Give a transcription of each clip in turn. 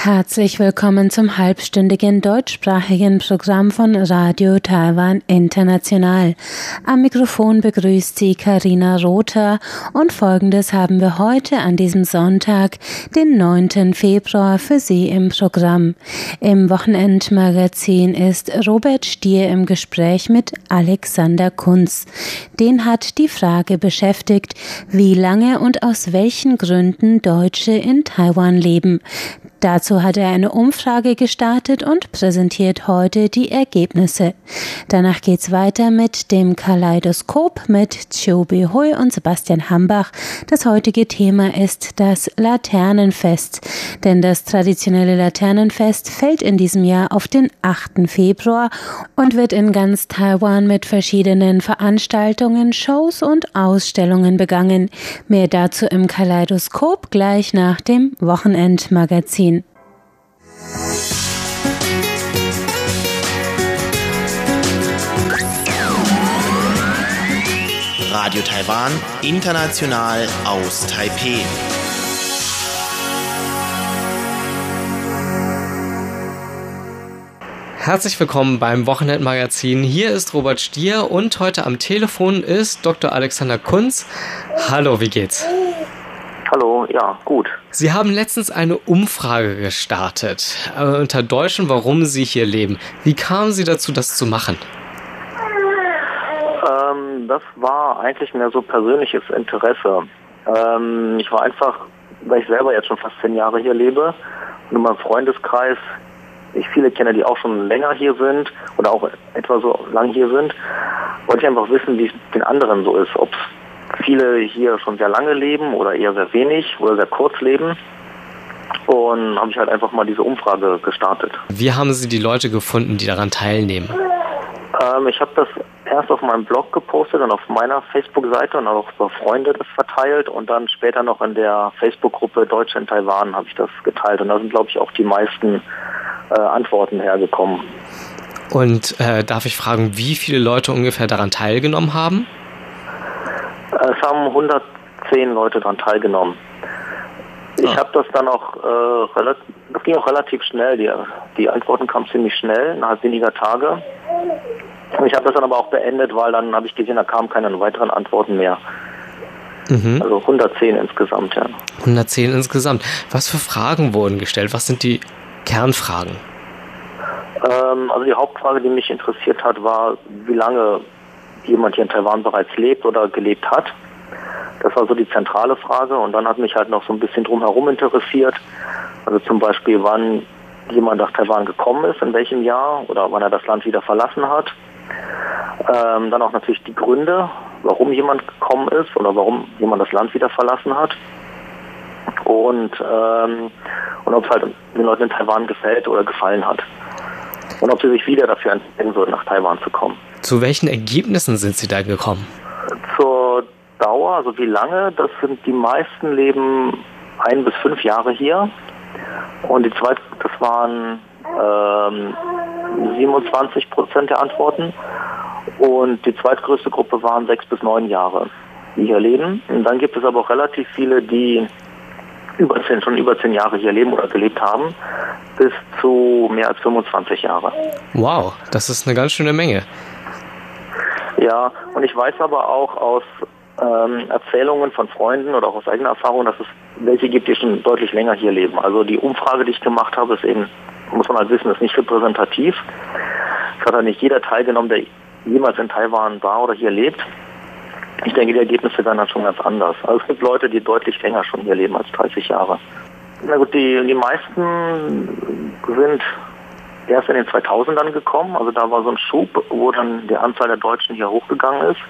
Herzlich willkommen zum halbstündigen deutschsprachigen Programm von Radio Taiwan International. Am Mikrofon begrüßt sie Karina Rother und folgendes haben wir heute an diesem Sonntag, den 9. Februar für Sie im Programm. Im Wochenendmagazin ist Robert Stier im Gespräch mit Alexander Kunz. Den hat die Frage beschäftigt, wie lange und aus welchen Gründen Deutsche in Taiwan leben. Dazu hat er eine Umfrage gestartet und präsentiert heute die Ergebnisse. Danach geht's weiter mit dem Kaleidoskop mit Chobi Hui und Sebastian Hambach. Das heutige Thema ist das Laternenfest. Denn das traditionelle Laternenfest fällt in diesem Jahr auf den 8. Februar und wird in ganz Taiwan mit verschiedenen Veranstaltungen, Shows und Ausstellungen begangen. Mehr dazu im Kaleidoskop gleich nach dem Wochenendmagazin. Radio Taiwan International aus Taipeh. Herzlich willkommen beim Wochenendmagazin. Hier ist Robert Stier und heute am Telefon ist Dr. Alexander Kunz. Hallo, wie geht's? Hallo, ja, gut. Sie haben letztens eine Umfrage gestartet äh, unter Deutschen, warum Sie hier leben. Wie kamen Sie dazu, das zu machen? Ähm, das war eigentlich mehr so persönliches Interesse. Ähm, ich war einfach, weil ich selber jetzt schon fast zehn Jahre hier lebe und in meinem Freundeskreis ich viele kenne, die auch schon länger hier sind oder auch etwa so lang hier sind, wollte ich einfach wissen, wie es den anderen so ist, ob viele hier schon sehr lange leben oder eher sehr wenig oder sehr kurz leben. Und habe ich halt einfach mal diese Umfrage gestartet. Wie haben Sie die Leute gefunden, die daran teilnehmen? Ähm, ich habe das erst auf meinem Blog gepostet und auf meiner Facebook-Seite und auch bei Freunde das verteilt und dann später noch in der Facebook-Gruppe Deutsche in Taiwan habe ich das geteilt und da sind glaube ich auch die meisten äh, Antworten hergekommen. Und äh, darf ich fragen, wie viele Leute ungefähr daran teilgenommen haben? Es haben 110 Leute daran teilgenommen. Ich Ah. habe das dann auch, äh, relativ, das ging auch relativ schnell. Die, die Antworten kamen ziemlich schnell, innerhalb weniger Tage. Und ich habe das dann aber auch beendet, weil dann habe ich gesehen, da kamen keine weiteren Antworten mehr. Mhm. Also 110 insgesamt, ja. 110 insgesamt. Was für Fragen wurden gestellt? Was sind die Kernfragen? Ähm, also die Hauptfrage, die mich interessiert hat, war, wie lange jemand hier in Taiwan bereits lebt oder gelebt hat. Das war so die zentrale Frage. Und dann hat mich halt noch so ein bisschen drumherum interessiert. Also zum Beispiel, wann jemand nach Taiwan gekommen ist, in welchem Jahr oder wann er das Land wieder verlassen hat. Ähm, dann auch natürlich die Gründe, warum jemand gekommen ist oder warum jemand das Land wieder verlassen hat. Und, ähm, und ob es halt den Leuten in Taiwan gefällt oder gefallen hat. Und ob sie sich wieder dafür entscheiden würden, nach Taiwan zu kommen. Zu welchen Ergebnissen sind Sie da gekommen? Zur Dauer, also wie lange, das sind die meisten leben ein bis fünf Jahre hier. Und die zweit, das waren ähm, 27 Prozent der Antworten. Und die zweitgrößte Gruppe waren sechs bis neun Jahre, die hier leben. Und dann gibt es aber auch relativ viele, die über zehn, schon über zehn Jahre hier leben oder gelebt haben, bis zu mehr als 25 Jahre. Wow, das ist eine ganz schöne Menge. Ja, und ich weiß aber auch aus ähm, Erzählungen von Freunden oder auch aus eigener Erfahrung, dass es welche gibt, die schon deutlich länger hier leben. Also die Umfrage, die ich gemacht habe, ist eben, muss man halt wissen, ist nicht repräsentativ. Es hat halt nicht jeder teilgenommen, der jemals in Taiwan war oder hier lebt. Ich denke, die Ergebnisse werden dann schon ganz anders. Also es gibt Leute, die deutlich länger schon hier leben als 30 Jahre. Na gut, die, die meisten sind erst in den 2000ern gekommen. Also da war so ein Schub, wo dann die Anzahl der Deutschen hier hochgegangen ist.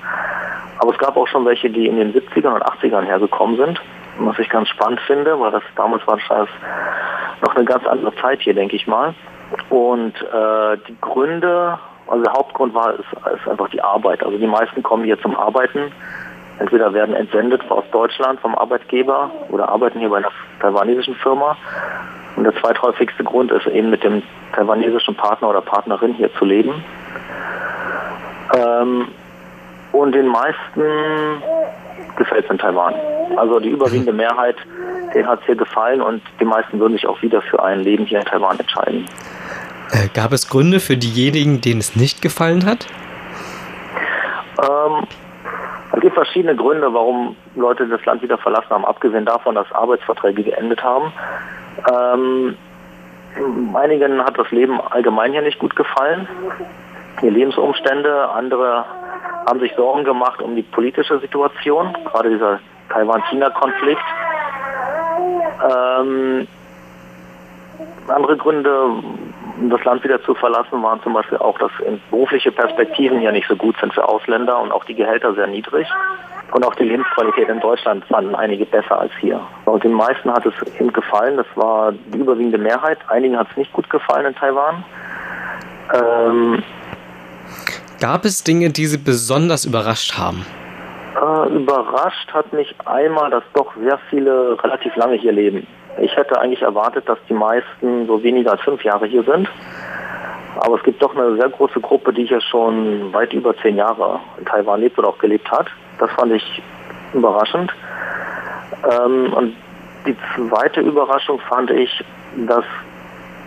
Aber es gab auch schon welche, die in den 70ern und 80ern hergekommen sind. Was ich ganz spannend finde, weil das damals war das noch eine ganz andere Zeit hier, denke ich mal. Und äh, die Gründe, also der Hauptgrund war, ist, ist einfach die Arbeit. Also die meisten kommen hier zum Arbeiten. Entweder werden entsendet aus Deutschland vom Arbeitgeber oder arbeiten hier bei einer taiwanesischen Firma Und der zweithäufigste Grund ist eben mit dem taiwanesischen Partner oder Partnerin hier zu leben. Ähm, und den meisten gefällt es in Taiwan. Also die überwiegende Mehrheit, denen hat es hier gefallen und die meisten würden sich auch wieder für ein Leben hier in Taiwan entscheiden. Äh, gab es Gründe für diejenigen, denen es nicht gefallen hat? Ähm, es gibt verschiedene Gründe, warum Leute das Land wieder verlassen haben, abgesehen davon, dass Arbeitsverträge geendet haben. Ähm, einigen hat das Leben allgemein hier nicht gut gefallen, die Lebensumstände. Andere haben sich Sorgen gemacht um die politische Situation, gerade dieser Taiwan-China-Konflikt. Ähm, andere Gründe, das Land wieder zu verlassen, waren zum Beispiel auch, dass berufliche Perspektiven ja nicht so gut sind für Ausländer und auch die Gehälter sehr niedrig. Und auch die Lebensqualität in Deutschland fanden einige besser als hier. Und den meisten hat es eben gefallen, das war die überwiegende Mehrheit. Einigen hat es nicht gut gefallen in Taiwan. Ähm, Gab es Dinge, die Sie besonders überrascht haben? Äh, überrascht hat mich einmal, dass doch sehr viele relativ lange hier leben. Ich hätte eigentlich erwartet, dass die meisten so weniger als fünf Jahre hier sind. Aber es gibt doch eine sehr große Gruppe, die hier schon weit über zehn Jahre in Taiwan lebt oder auch gelebt hat. Das fand ich überraschend. Ähm, und die zweite Überraschung fand ich, dass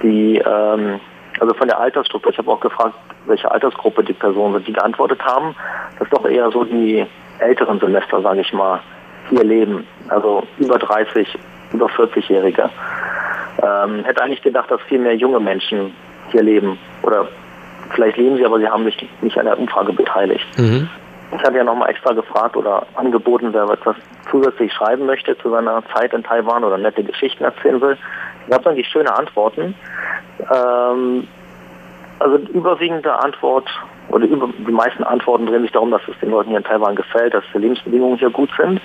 die, ähm, also von der Altersstruktur, ich habe auch gefragt, welche Altersgruppe die Personen sind, die geantwortet haben, dass doch eher so die älteren Semester, sage ich mal, hier leben. Also über 30, über 40-Jährige. Ähm, hätte eigentlich gedacht, dass viel mehr junge Menschen hier leben. Oder vielleicht leben sie, aber sie haben sich nicht an der Umfrage beteiligt. Mhm. Ich hatte ja nochmal extra gefragt oder angeboten, wer etwas zusätzlich schreiben möchte zu seiner Zeit in Taiwan oder nette Geschichten erzählen will. Ich habe eigentlich schöne Antworten. Ähm, also die überwiegende Antwort oder über, die meisten Antworten drehen sich darum, dass es den Leuten hier in Taiwan gefällt, dass die Lebensbedingungen hier gut sind.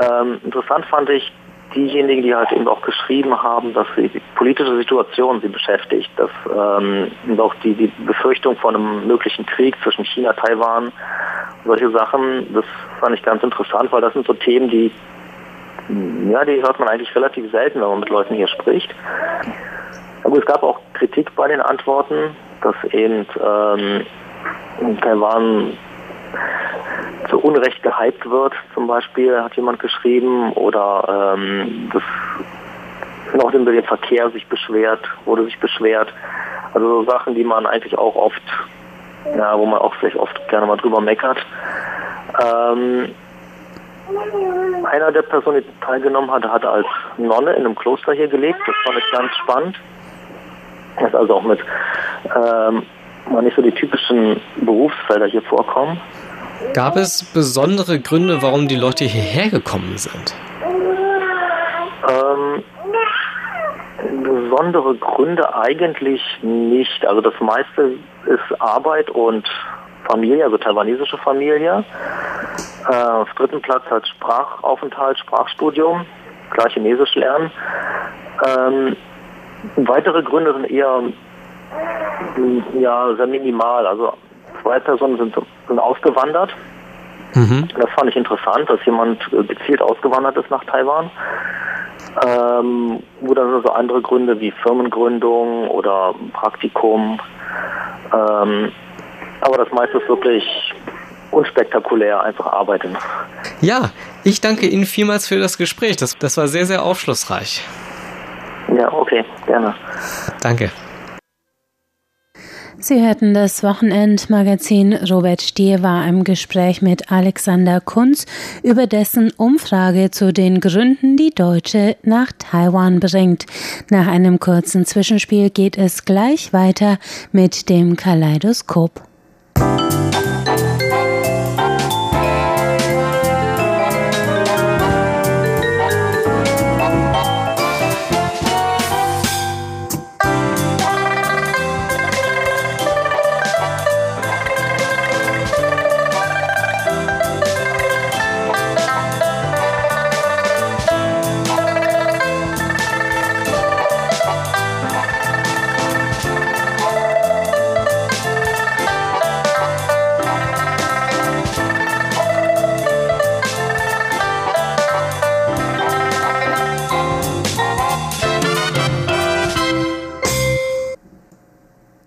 Ähm, interessant fand ich diejenigen, die halt eben auch geschrieben haben, dass die politische Situation sie beschäftigt, dass ähm, auch die, die Befürchtung von einem möglichen Krieg zwischen China, Taiwan, solche Sachen, das fand ich ganz interessant, weil das sind so Themen, die ja, die hört man eigentlich relativ selten, wenn man mit Leuten hier spricht. Aber es gab auch Kritik bei den Antworten, dass eben ähm, Taiwan zu Unrecht gehypt wird, zum Beispiel, hat jemand geschrieben, oder ähm, das noch den Verkehr sich beschwert, wurde sich beschwert. Also so Sachen, die man eigentlich auch oft, ja, wo man auch vielleicht oft gerne mal drüber meckert. Ähm, einer der Personen, die teilgenommen hat, hat als Nonne in einem Kloster hier gelebt. Das fand ich ganz spannend. Das ist also auch mit ähm, mal nicht so die typischen Berufsfelder hier vorkommen. Gab es besondere Gründe, warum die Leute hierher gekommen sind? Ähm, besondere Gründe eigentlich nicht. Also das meiste ist Arbeit und Familie, also taiwanesische Familie. Äh, auf dritten Platz hat Sprachaufenthalt, Sprachstudium, klar Chinesisch lernen. Ähm, weitere Gründe sind eher ja, sehr minimal. Also zwei Personen sind, sind ausgewandert. Mhm. Das fand ich interessant, dass jemand gezielt ausgewandert ist nach Taiwan. Ähm, wo dann so andere Gründe wie Firmengründung oder Praktikum. Ähm, aber das meiste ist wirklich unspektakulär, einfach arbeiten. Ja, ich danke Ihnen vielmals für das Gespräch. Das, das war sehr, sehr aufschlussreich. Ja, okay, gerne. Danke. Sie hörten das Wochenendmagazin. Robert Stier war im Gespräch mit Alexander Kunz über dessen Umfrage zu den Gründen, die Deutsche nach Taiwan bringt. Nach einem kurzen Zwischenspiel geht es gleich weiter mit dem Kaleidoskop.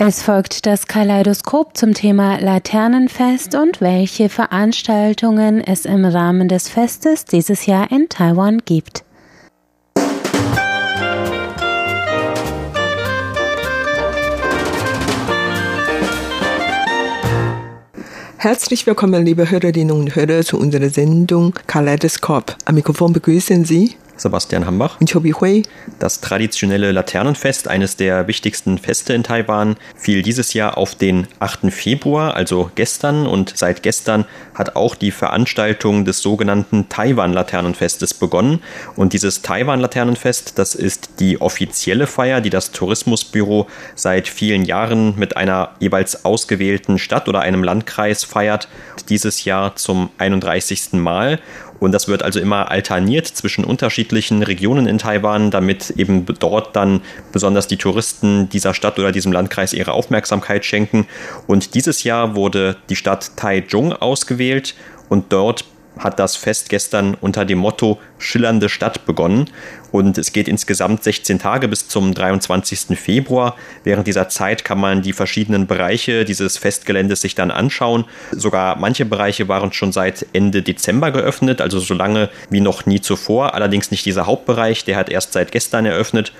Es folgt das Kaleidoskop zum Thema Laternenfest und welche Veranstaltungen es im Rahmen des Festes dieses Jahr in Taiwan gibt. Herzlich willkommen, liebe Hörerinnen und Hörer, zu unserer Sendung Kaleidoskop. Am Mikrofon begrüßen Sie Sebastian Hambach. und Chobi Hui. Das traditionelle Laternenfest, eines der wichtigsten Feste in Taiwan, fiel dieses Jahr auf den 8. Februar, also gestern. Und seit gestern hat auch die Veranstaltung des sogenannten Taiwan-Laternenfestes begonnen. Und dieses Taiwan-Laternenfest, das ist die offizielle Feier, die das Tourismusbüro seit vielen Jahren mit einer jeweils ausgewählten Stadt oder einem Landkreis feiert. Dieses Jahr zum 31. Mal. Und das wird also immer alterniert zwischen unterschiedlichen Regionen in Taiwan, damit eben dort dann besonders die Touristen dieser Stadt oder diesem Landkreis ihre Aufmerksamkeit schenken. Und dieses Jahr wurde die Stadt Taichung ausgewählt und dort hat das Fest gestern unter dem Motto Schillernde Stadt begonnen. Und es geht insgesamt 16 Tage bis zum 23. Februar. Während dieser Zeit kann man die verschiedenen Bereiche dieses Festgeländes sich dann anschauen. Sogar manche Bereiche waren schon seit Ende Dezember geöffnet, also so lange wie noch nie zuvor. Allerdings nicht dieser Hauptbereich, der hat erst seit gestern eröffnet.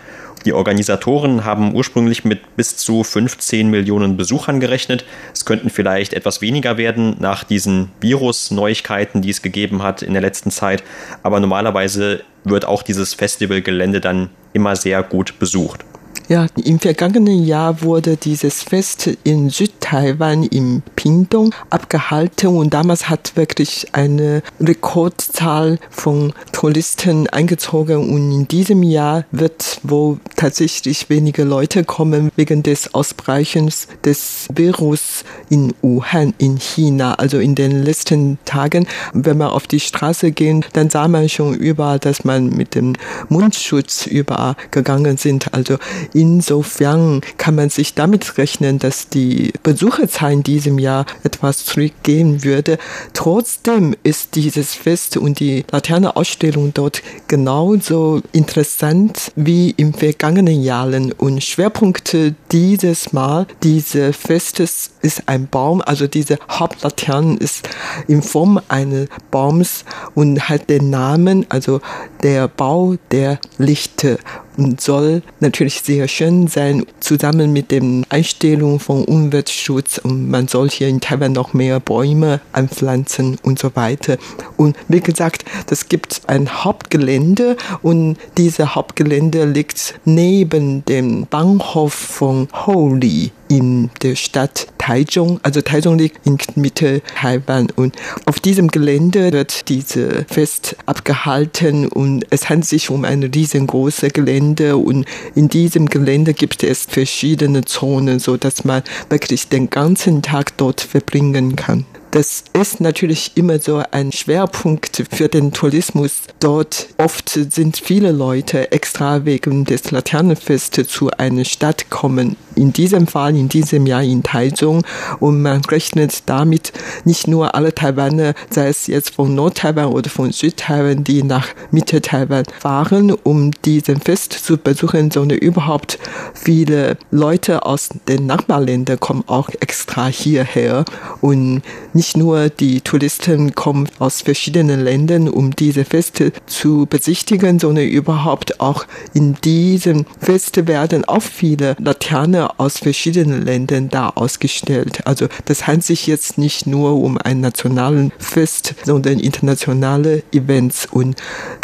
Die Organisatoren haben ursprünglich mit bis zu 15 Millionen Besuchern gerechnet. Es könnten vielleicht etwas weniger werden nach diesen Virus-Neuigkeiten, die es gegeben hat in der letzten Zeit. Aber normalerweise wird auch dieses Festivalgelände dann immer sehr gut besucht. Ja, im vergangenen Jahr wurde dieses Fest in Südtaiwan im Pingdong abgehalten und damals hat wirklich eine Rekordzahl von Touristen eingezogen und in diesem Jahr wird wohl tatsächlich weniger Leute kommen wegen des Ausbrechens des Virus in Wuhan in China. Also in den letzten Tagen, wenn man auf die Straße ging, dann sah man schon überall, dass man mit dem Mundschutz überall gegangen sind. Also Insofern kann man sich damit rechnen, dass die Besucherzahl in diesem Jahr etwas zurückgehen würde. Trotzdem ist dieses Fest und die Laterne-Ausstellung dort genauso interessant wie im vergangenen Jahren. Und Schwerpunkte dieses Mal dieses Festes ist ein Baum, also diese Hauptlaterne ist in Form eines Baums und hat den Namen, also der Bau der Lichte und soll natürlich sehr schön sein, zusammen mit den Einstellungen von Umweltschutz und man soll hier in Taiwan noch mehr Bäume anpflanzen und so weiter. Und wie gesagt, es gibt ein Hauptgelände und dieses Hauptgelände liegt neben dem Bahnhof von Houli in der Stadt Taichung. Also Taichung liegt in Mitte Taiwan und auf diesem Gelände wird diese Fest abgehalten und es handelt sich um ein riesengroßes Gelände und in diesem Gelände gibt es verschiedene Zonen, so dass man wirklich den ganzen Tag dort verbringen kann. Das ist natürlich immer so ein Schwerpunkt für den Tourismus. Dort oft sind viele Leute extra wegen des Laternenfestes zu einer Stadt kommen. In diesem Fall, in diesem Jahr in Taichung. Und man rechnet damit nicht nur alle Taiwaner, sei es jetzt von Nord-Taiwan oder von Südtaiwan, die nach Mitte-Taiwan fahren, um diesen Fest zu besuchen, sondern überhaupt viele Leute aus den Nachbarländern kommen auch extra hierher. Und nicht nur die Touristen kommen aus verschiedenen Ländern, um diese Feste zu besichtigen, sondern überhaupt auch in diesem Feste werden auch viele Laternen aus verschiedenen Ländern da ausgestellt. Also das handelt sich jetzt nicht nur um ein nationalen Fest, sondern internationale Events und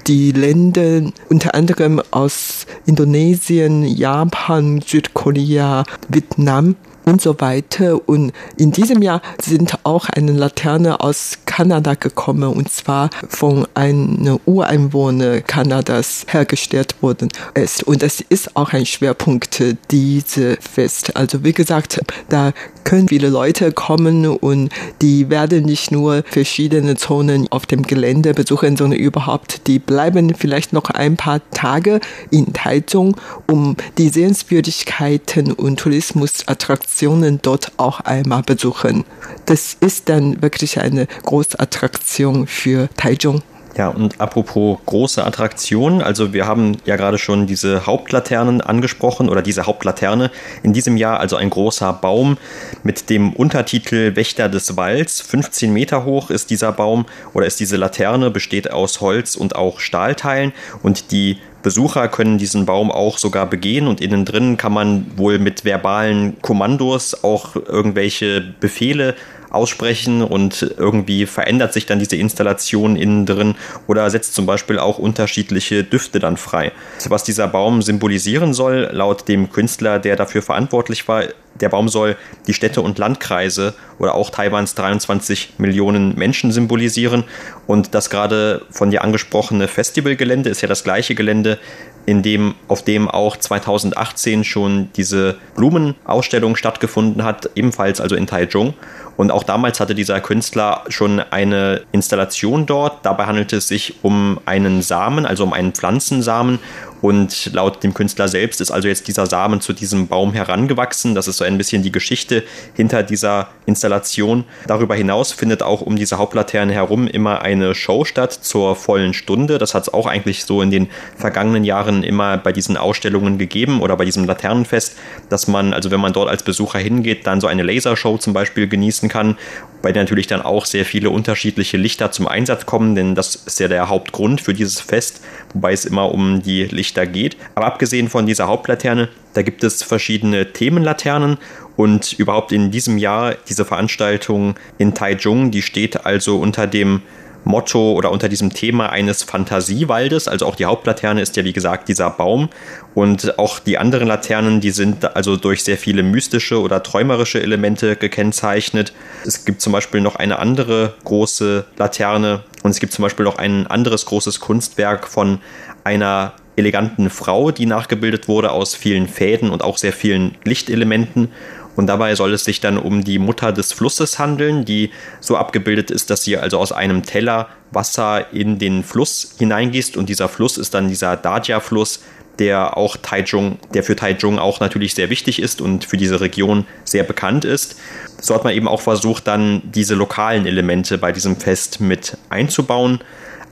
die Länder unter anderem aus Indonesien, Japan, Südkorea, Vietnam und so weiter. Und in diesem Jahr sind auch eine Laterne aus Kanada gekommen und zwar von einem Ureinwohner Kanadas hergestellt worden ist. Und das ist auch ein Schwerpunkt diese Fest. Also wie gesagt, da können viele Leute kommen und die werden nicht nur verschiedene Zonen auf dem Gelände besuchen, sondern überhaupt, die bleiben vielleicht noch ein paar Tage in Taichung, um die Sehenswürdigkeiten und Tourismusattraktionen dort auch einmal besuchen. Das ist dann wirklich eine große Attraktion für Taichung. Ja, und apropos große Attraktionen, also wir haben ja gerade schon diese Hauptlaternen angesprochen oder diese Hauptlaterne in diesem Jahr, also ein großer Baum mit dem Untertitel Wächter des Walds. 15 Meter hoch ist dieser Baum oder ist diese Laterne, besteht aus Holz und auch Stahlteilen und die Besucher können diesen Baum auch sogar begehen und innen drin kann man wohl mit verbalen Kommandos auch irgendwelche Befehle aussprechen und irgendwie verändert sich dann diese Installation innen drin oder setzt zum Beispiel auch unterschiedliche Düfte dann frei. Was dieser Baum symbolisieren soll, laut dem Künstler, der dafür verantwortlich war, der Baum soll die Städte und Landkreise oder auch Taiwans 23 Millionen Menschen symbolisieren. Und das gerade von dir angesprochene Festivalgelände ist ja das gleiche Gelände, in dem, auf dem auch 2018 schon diese Blumenausstellung stattgefunden hat, ebenfalls also in Taichung. Und auch damals hatte dieser Künstler schon eine Installation dort. Dabei handelte es sich um einen Samen, also um einen Pflanzensamen. Und laut dem Künstler selbst ist also jetzt dieser Samen zu diesem Baum herangewachsen. Das ist so ein bisschen die Geschichte hinter dieser Installation. Darüber hinaus findet auch um diese Hauptlaterne herum immer eine Show statt zur vollen Stunde. Das hat es auch eigentlich so in den vergangenen Jahren immer bei diesen Ausstellungen gegeben oder bei diesem Laternenfest, dass man, also wenn man dort als Besucher hingeht, dann so eine Lasershow zum Beispiel genießen kann, bei der natürlich dann auch sehr viele unterschiedliche Lichter zum Einsatz kommen, denn das ist ja der Hauptgrund für dieses Fest, wobei es immer um die Lichter geht. Aber abgesehen von dieser Hauptlaterne, da gibt es verschiedene Themenlaternen und überhaupt in diesem Jahr diese Veranstaltung in Taichung, die steht also unter dem Motto oder unter diesem Thema eines Fantasiewaldes. Also auch die Hauptlaterne ist ja wie gesagt dieser Baum und auch die anderen Laternen, die sind also durch sehr viele mystische oder träumerische Elemente gekennzeichnet. Es gibt zum Beispiel noch eine andere große Laterne und es gibt zum Beispiel noch ein anderes großes Kunstwerk von einer eleganten Frau, die nachgebildet wurde aus vielen Fäden und auch sehr vielen Lichtelementen. Und dabei soll es sich dann um die Mutter des Flusses handeln, die so abgebildet ist, dass sie also aus einem Teller Wasser in den Fluss hineingießt. Und dieser Fluss ist dann dieser Dajia-Fluss, der auch Taichung, der für Taichung auch natürlich sehr wichtig ist und für diese Region sehr bekannt ist. So hat man eben auch versucht, dann diese lokalen Elemente bei diesem Fest mit einzubauen.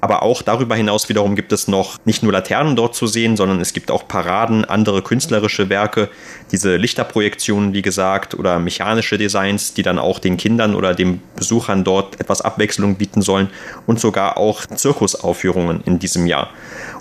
Aber auch darüber hinaus wiederum gibt es noch nicht nur Laternen dort zu sehen, sondern es gibt auch Paraden, andere künstlerische Werke, diese Lichterprojektionen, wie gesagt, oder mechanische Designs, die dann auch den Kindern oder den Besuchern dort etwas Abwechslung bieten sollen und sogar auch Zirkusaufführungen in diesem Jahr.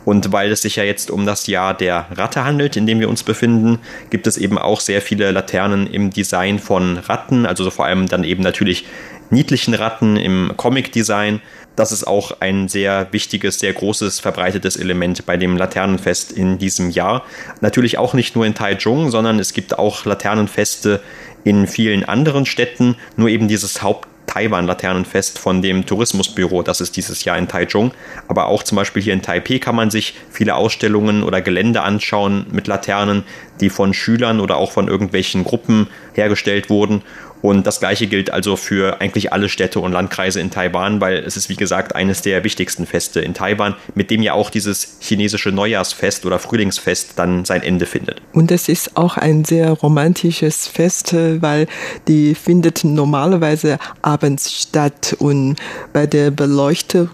Und weil es sich ja jetzt um das Jahr der Ratte handelt, in dem wir uns befinden, gibt es eben auch sehr viele Laternen im Design von Ratten, also vor allem dann eben natürlich niedlichen Ratten im Comic-Design. Das ist auch ein sehr wichtiges, sehr großes, verbreitetes Element bei dem Laternenfest in diesem Jahr. Natürlich auch nicht nur in Taichung, sondern es gibt auch Laternenfeste in vielen anderen Städten. Nur eben dieses Haupt Taiwan-Laternenfest von dem Tourismusbüro, das ist dieses Jahr in Taichung. Aber auch zum Beispiel hier in Taipei kann man sich viele Ausstellungen oder Gelände anschauen mit Laternen, die von Schülern oder auch von irgendwelchen Gruppen hergestellt wurden. Und das gleiche gilt also für eigentlich alle Städte und Landkreise in Taiwan, weil es ist wie gesagt eines der wichtigsten Feste in Taiwan, mit dem ja auch dieses chinesische Neujahrsfest oder Frühlingsfest dann sein Ende findet. Und es ist auch ein sehr romantisches Fest, weil die findet normalerweise abends statt und bei der Beleuchtung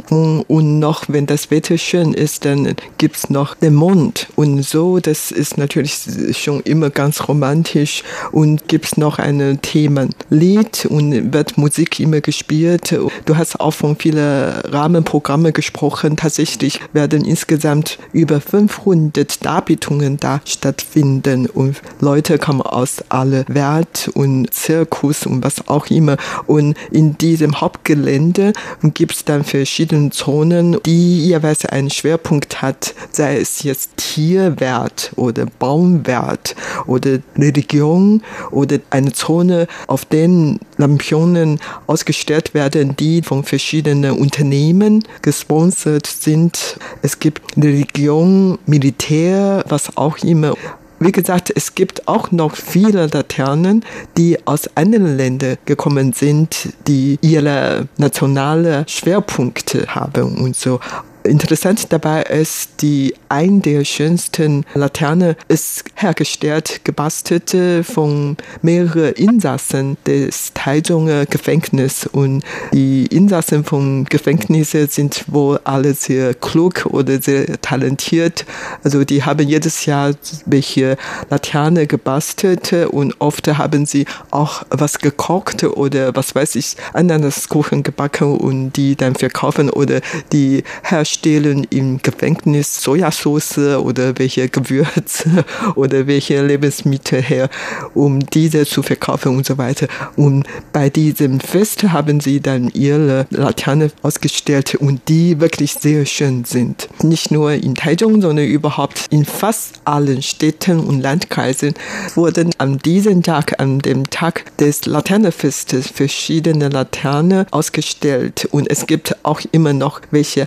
und noch, wenn das Wetter schön ist, dann gibt es noch den Mond und so, das ist natürlich schon immer ganz romantisch und gibt es noch ein Thema Lied und wird Musik immer gespielt. Du hast auch von vielen Rahmenprogrammen gesprochen. Tatsächlich werden insgesamt über 500 Darbietungen da stattfinden und Leute kommen aus aller Welt und Zirkus und was auch immer. Und in diesem Hauptgelände gibt es dann verschiedene Zonen, die jeweils einen Schwerpunkt hat, sei es jetzt Tierwert oder Baumwert oder Religion oder eine Zone, auf den Lampione ausgestellt werden, die von verschiedenen Unternehmen gesponsert sind. Es gibt Religion, Militär, was auch immer. Wie gesagt, es gibt auch noch viele Laternen, die aus anderen Ländern gekommen sind, die ihre nationale Schwerpunkte haben und so. Interessant dabei ist, die ein der schönsten Laterne ist hergestellt, gebastelt von mehreren Insassen des Taizunger Gefängnisses und die Insassen von Gefängnissen sind wohl alle sehr klug oder sehr talentiert. Also die haben jedes Jahr welche Laterne gebastelt und oft haben sie auch was gekocht oder was weiß ich, Ananaskuchen gebacken und die dann verkaufen oder die herstellen im Gefängnis Sojasauce oder welche Gewürze oder welche Lebensmittel her, um diese zu verkaufen und so weiter. Und bei diesem Fest haben sie dann ihre Laterne ausgestellt und die wirklich sehr schön sind. Nicht nur in Taichung, sondern überhaupt in fast allen Städten und Landkreisen wurden an diesem Tag, an dem Tag des Laternenfestes, verschiedene Laternen ausgestellt. Und es gibt auch immer noch welche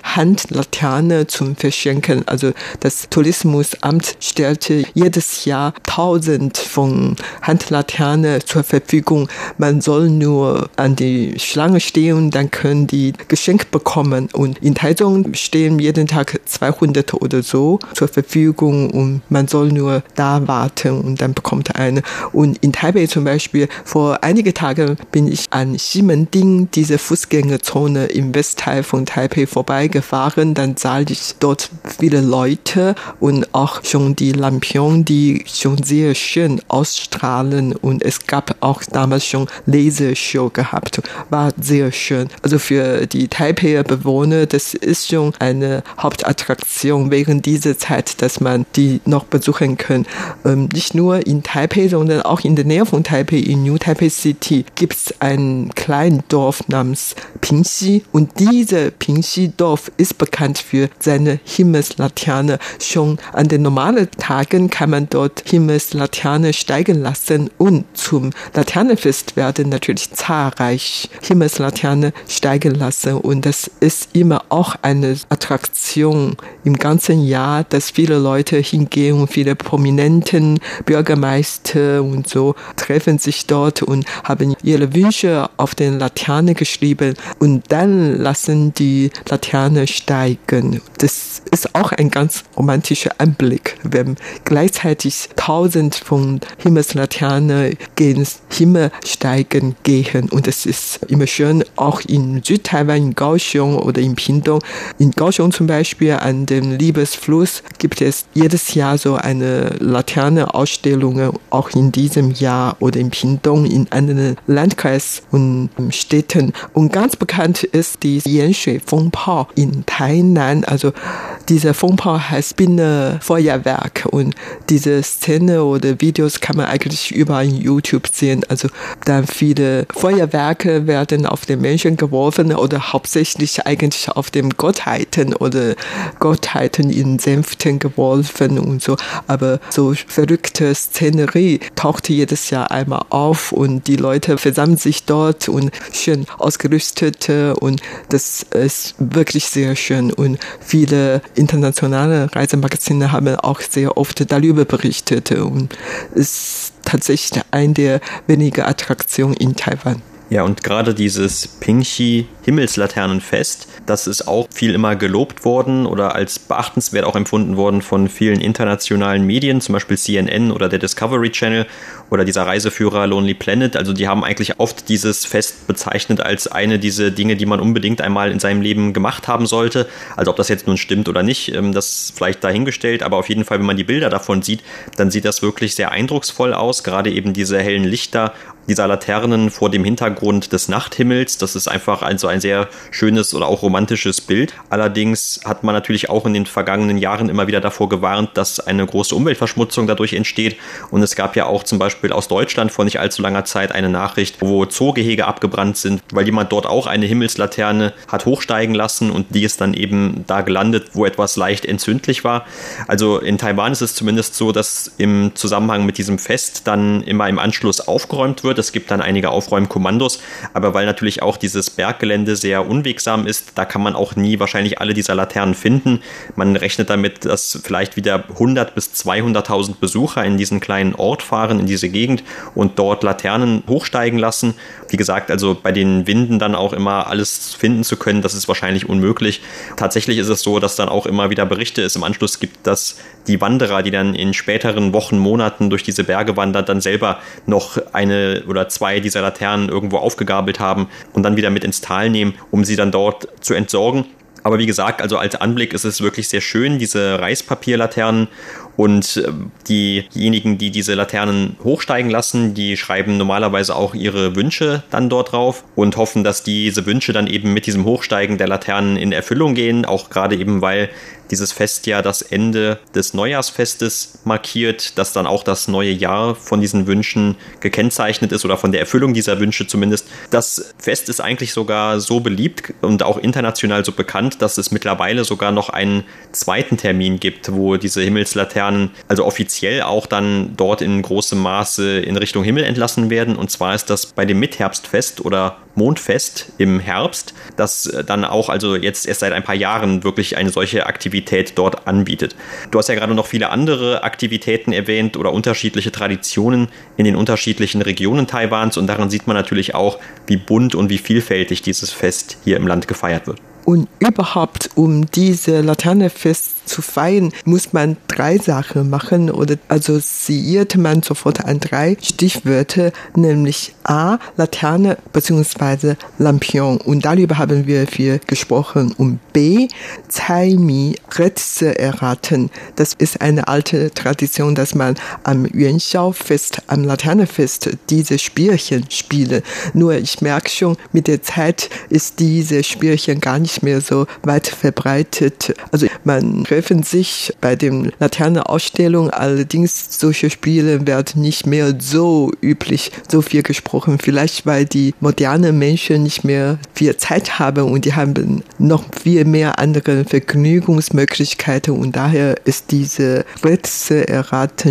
Handlaterne zum Verschenken. Also das Tourismusamt stellte jedes Jahr tausend von Handlaternen zur Verfügung. Man soll nur an die Schlange stehen, dann können die Geschenk bekommen. Und in Taichung stehen jeden Tag 200 oder so zur Verfügung und man soll nur da warten und dann bekommt eine. Und in Taipei zum Beispiel, vor einigen Tagen bin ich an Ximending, diese Fußgängerzone im Westteil von Taipei vorbeigefahren. Dann sah ich dort viele Leute und auch schon die Lampion, die schon sehr schön ausstrahlen. Und es gab auch damals schon Lasershow gehabt. War sehr schön. Also für die Taipei Bewohner, das ist schon eine Hauptattraktion während dieser Zeit, dass man die noch besuchen kann. Ähm, nicht nur in Taipei, sondern auch in der Nähe von Taipei, in New Taipei City, gibt es ein kleines Dorf namens Pingxi. Und diese Pingxi-Dorf ist bekannt für seine Himmelslaterne. Schon an den normalen Tagen kann man dort Himmelslaterne steigen lassen und zum Laternenfest werden natürlich zahlreich Himmelslaterne steigen lassen. Und das ist immer auch eine Attraktion im ganzen Jahr, dass viele Leute hingehen und viele Prominenten, Bürgermeister und so treffen sich dort und haben ihre Wünsche auf den Laterne geschrieben und dann lassen die Laterne steigen. Das ist auch ein ganz romantischer Anblick, wenn gleichzeitig tausend von Himmelslaternen gegen Himmel steigen gehen und es ist immer schön, auch in Südtaiwan, in Kaohsiung oder in Pingtung. In Kaohsiung zum Beispiel an dem Liebesfluss gibt es jedes Jahr so eine Laterne-Ausstellung, auch in diesem Jahr oder in Pingtung, in anderen Landkreis und Städten. Und ganz bekannt ist die Yanshui Fengpao in Tainan. Also dieser Fengpao heißt Binnenfeuerwerk und diese Szene oder Videos kann man eigentlich überall in YouTube sehen. Also dann viele Feuerwerke werden auf den Menschen geworfen oder hauptsächlich eigentlich auf den Gottheiten oder Gottheiten in Sänften geworfen und so. Aber so verrückte Szenerie taucht jedes Jahr einmal auf und die Leute versammeln sich dort und schön ausgerüstet und das ist wirklich sehr schön und viele internationale Reisemagazine haben auch sehr oft darüber berichtet und es ist tatsächlich eine der wenigen Attraktionen in Taiwan. Ja, und gerade dieses Pingxi Himmelslaternenfest, das ist auch viel immer gelobt worden oder als beachtenswert auch empfunden worden von vielen internationalen Medien, zum Beispiel CNN oder der Discovery Channel oder dieser Reiseführer Lonely Planet. Also die haben eigentlich oft dieses Fest bezeichnet als eine dieser Dinge, die man unbedingt einmal in seinem Leben gemacht haben sollte. Also ob das jetzt nun stimmt oder nicht, ähm, das vielleicht dahingestellt, aber auf jeden Fall, wenn man die Bilder davon sieht, dann sieht das wirklich sehr eindrucksvoll aus. Gerade eben diese hellen Lichter dieser Laternen vor dem Hintergrund des Nachthimmels. Das ist einfach ein so ein sehr schönes oder auch romantisches Bild. Allerdings hat man natürlich auch in den vergangenen Jahren immer wieder davor gewarnt, dass eine große Umweltverschmutzung dadurch entsteht. Und es gab ja auch zum Beispiel aus Deutschland vor nicht allzu langer Zeit eine Nachricht, wo Zoogehege abgebrannt sind, weil jemand dort auch eine Himmelslaterne hat hochsteigen lassen und die ist dann eben da gelandet, wo etwas leicht entzündlich war. Also in Taiwan ist es zumindest so, dass im Zusammenhang mit diesem Fest dann immer im Anschluss aufgeräumt wird Es gibt dann einige Aufräumkommandos, aber weil natürlich auch dieses Berggelände sehr unwegsam ist, da kann man auch nie wahrscheinlich alle dieser Laternen finden. Man rechnet damit, dass vielleicht wieder 100 bis 200.000 Besucher in diesen kleinen Ort fahren, in diese Gegend und dort Laternen hochsteigen lassen. Wie gesagt, also bei den Winden dann auch immer alles finden zu können, das ist wahrscheinlich unmöglich. Tatsächlich ist es so, dass dann auch immer wieder Berichte es im Anschluss gibt, dass die Wanderer, die dann in späteren Wochen, Monaten durch diese Berge wandern, dann selber noch eine oder zwei dieser Laternen irgendwo aufgegabelt haben und dann wieder mit ins Tal nehmen, um sie dann dort zu entsorgen. Aber wie gesagt, also als Anblick ist es wirklich sehr schön, diese Reispapierlaternen. Und äh, diejenigen, die diese Laternen hochsteigen lassen, die schreiben normalerweise auch ihre Wünsche dann dort drauf und hoffen, dass diese Wünsche dann eben mit diesem Hochsteigen der Laternen in Erfüllung gehen. Auch gerade eben, weil dieses Fest ja das Ende des Neujahrsfestes markiert, dass dann auch das neue Jahr von diesen Wünschen gekennzeichnet ist oder von der Erfüllung dieser Wünsche zumindest. Das Fest ist eigentlich sogar so beliebt und auch international so bekannt, dass es mittlerweile sogar noch einen zweiten Termin gibt, wo diese Himmelslaternen also offiziell auch dann dort in großem Maße in Richtung Himmel entlassen werden. Und zwar ist das bei dem Mitherbstfest oder Mondfest im Herbst, das dann auch also jetzt erst seit ein paar Jahren wirklich eine solche Aktivität dort anbietet. Du hast ja gerade noch viele andere Aktivitäten erwähnt oder unterschiedliche Traditionen in den unterschiedlichen Regionen Taiwans und daran sieht man natürlich auch, wie bunt und wie vielfältig dieses Fest hier im Land gefeiert wird. Und überhaupt, um diese Laternefest zu feiern, muss man drei Sachen machen oder assoziiert man sofort an drei Stichwörter, nämlich A, Laterne bzw. Lampion. Und darüber haben wir viel gesprochen. Und B, Zaimi, Rätsel erraten. Das ist eine alte Tradition, dass man am Yuanxiao-Fest, am Laternefest diese Spielchen spiele. Nur ich merke schon, mit der Zeit ist diese Spielchen gar nicht mehr so weit verbreitet. Also man treffen sich bei den Laternenausstellungen. Allerdings solche Spiele werden nicht mehr so üblich, so viel gesprochen. Vielleicht weil die modernen Menschen nicht mehr viel Zeit haben und die haben noch viel mehr andere Vergnügungsmöglichkeiten und daher ist diese Rätsel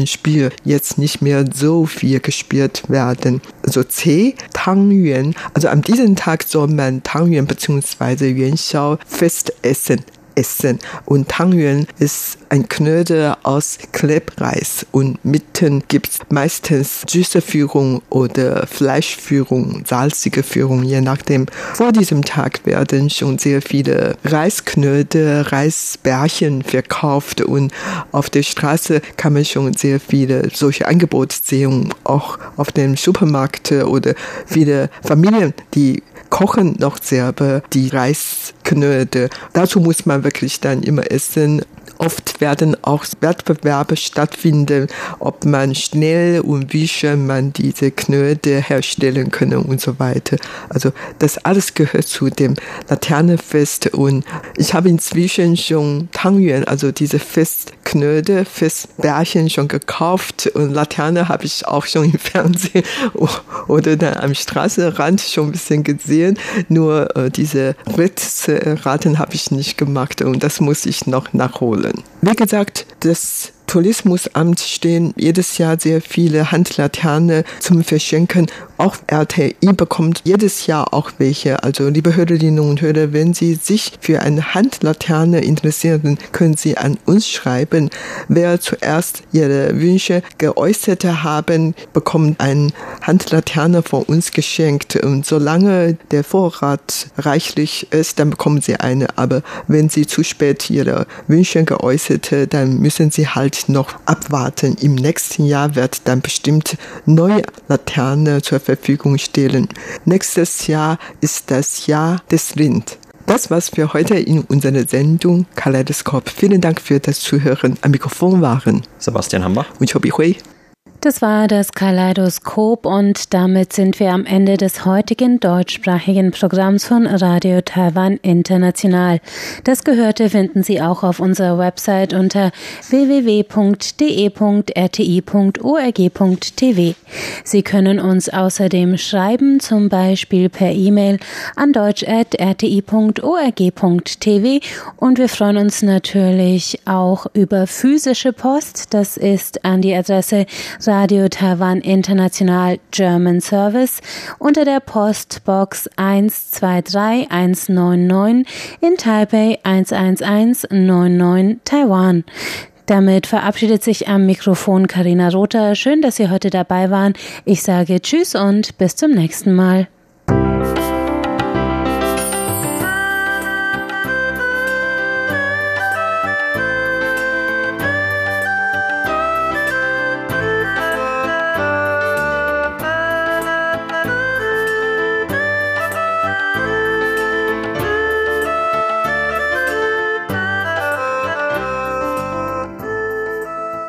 Spiel jetzt nicht mehr so viel gespielt werden. Also C, Tangyuan. Also an diesem Tag soll man Tangyuan bzw. Yuanxiao fest essen essen. Und Tangyuan ist ein Knödel aus Klebreis und mitten gibt es meistens süße Führung oder Fleischführung, salzige Führung, je nachdem. Vor diesem Tag werden schon sehr viele Reisknödel, Reisbärchen verkauft und auf der Straße kann man schon sehr viele solche Angebote sehen, auch auf dem Supermarkt oder viele Familien, die kochen noch selber die Reisknödel. Dazu muss man wirklich dann immer essen Oft werden auch Wettbewerbe stattfinden, ob man schnell und wie schön man diese Knödel herstellen kann und so weiter. Also das alles gehört zu dem Laternenfest und ich habe inzwischen schon Tangyuan, also diese Festknödel, Festbärchen schon gekauft und Laterne habe ich auch schon im Fernsehen oder dann am Straßenrand schon ein bisschen gesehen. Nur äh, diese Rätselraten habe ich nicht gemacht und das muss ich noch nachholen wollen. Wie gesagt, das Tourismusamt stehen jedes Jahr sehr viele Handlaterne zum Verschenken. Auch RTI bekommt jedes Jahr auch welche. Also liebe Hörerinnen und Hörer, wenn Sie sich für eine Handlaterne interessieren, können Sie an uns schreiben. Wer zuerst Ihre Wünsche geäußert haben, bekommt eine Handlaterne von uns geschenkt. Und solange der Vorrat reichlich ist, dann bekommen Sie eine. Aber wenn Sie zu spät Ihre Wünsche geäußert, dann müssen Sie halt noch abwarten. Im nächsten Jahr wird dann bestimmt neue Laterne zur Verfügung stellen. Nächstes Jahr ist das Jahr des Rind. Das war's für heute in unserer Sendung Kaleidoskop. Vielen Dank für das Zuhören. Am Mikrofon waren Sebastian Hambach und Chobi Hui. Das war das Kaleidoskop und damit sind wir am Ende des heutigen deutschsprachigen Programms von Radio Taiwan International. Das Gehörte finden Sie auch auf unserer Website unter www.de.rti.org.tv. Sie können uns außerdem schreiben, zum Beispiel per E-Mail an deutsch.rti.org.tv und wir freuen uns natürlich auch über physische Post. Das ist an die Adresse Radio Taiwan International German Service unter der Postbox 123199 in Taipei 11199 Taiwan. Damit verabschiedet sich am Mikrofon Karina Rother. Schön, dass Sie heute dabei waren. Ich sage Tschüss und bis zum nächsten Mal.